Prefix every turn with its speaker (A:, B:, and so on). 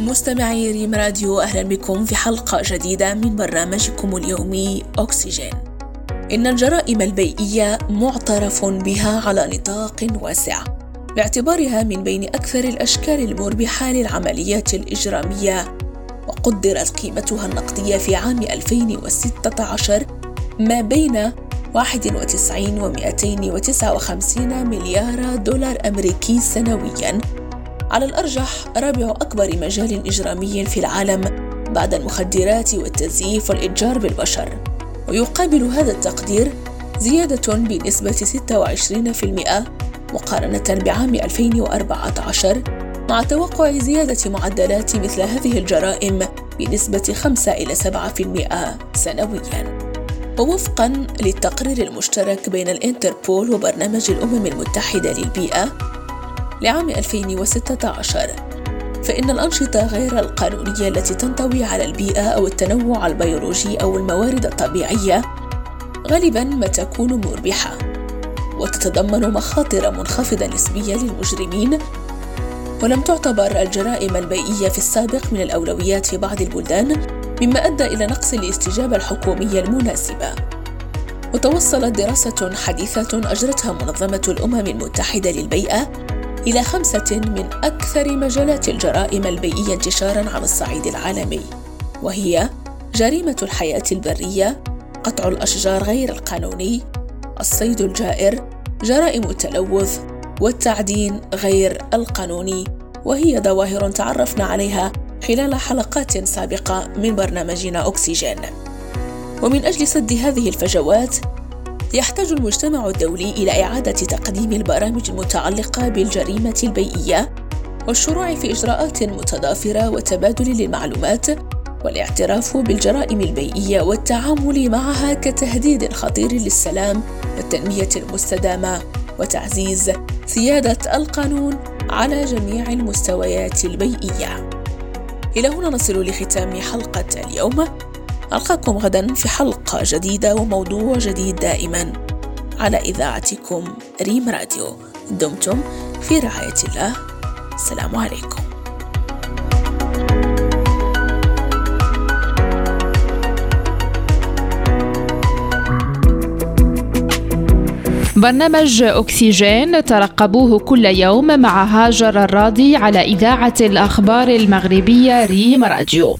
A: مستمعي ريم راديو أهلا بكم في حلقة جديدة من برنامجكم اليومي أكسجين. إن الجرائم البيئية معترف بها على نطاق واسع باعتبارها من بين أكثر الأشكال المربحة للعمليات الإجرامية وقدرت قيمتها النقدية في عام 2016 ما بين 91 و 259 مليار دولار أمريكي سنوياً. على الأرجح رابع أكبر مجال إجرامي في العالم بعد المخدرات والتزييف والإتجار بالبشر ويقابل هذا التقدير زيادة بنسبة 26% مقارنة بعام 2014 مع توقع زيادة معدلات مثل هذه الجرائم بنسبة 5 إلى 7% سنوياً. ووفقا للتقرير المشترك بين الإنتربول وبرنامج الأمم المتحدة للبيئة لعام 2016 فإن الأنشطة غير القانونية التي تنطوي على البيئة أو التنوع البيولوجي أو الموارد الطبيعية غالبا ما تكون مربحة. وتتضمن مخاطر منخفضة نسبية للمجرمين. ولم تعتبر الجرائم البيئية في السابق من الأولويات في بعض البلدان مما أدى إلى نقص الاستجابة الحكومية المناسبة. وتوصلت دراسة حديثة أجرتها منظمة الأمم المتحدة للبيئة إلى خمسة من أكثر مجالات الجرائم البيئية انتشاراً على الصعيد العالمي، وهي جريمة الحياة البرية، قطع الأشجار غير القانوني، الصيد الجائر، جرائم التلوث، والتعدين غير القانوني، وهي ظواهر تعرفنا عليها خلال حلقات سابقة من برنامجنا أكسجين. ومن أجل سد هذه الفجوات يحتاج المجتمع الدولي إلى إعادة تقديم البرامج المتعلقة بالجريمة البيئية والشروع في إجراءات متضافرة وتبادل للمعلومات والاعتراف بالجرائم البيئية والتعامل معها كتهديد خطير للسلام والتنمية المستدامة وتعزيز سيادة القانون على جميع المستويات البيئية. إلى هنا نصل لختام حلقة اليوم ألقاكم غدا في حلقة جديدة وموضوع جديد دائما على إذاعتكم ريم راديو. دمتم في رعاية الله. السلام عليكم.
B: برنامج أكسجين ترقبوه كل يوم مع هاجر الراضي على إذاعة الأخبار المغربية ريم راديو.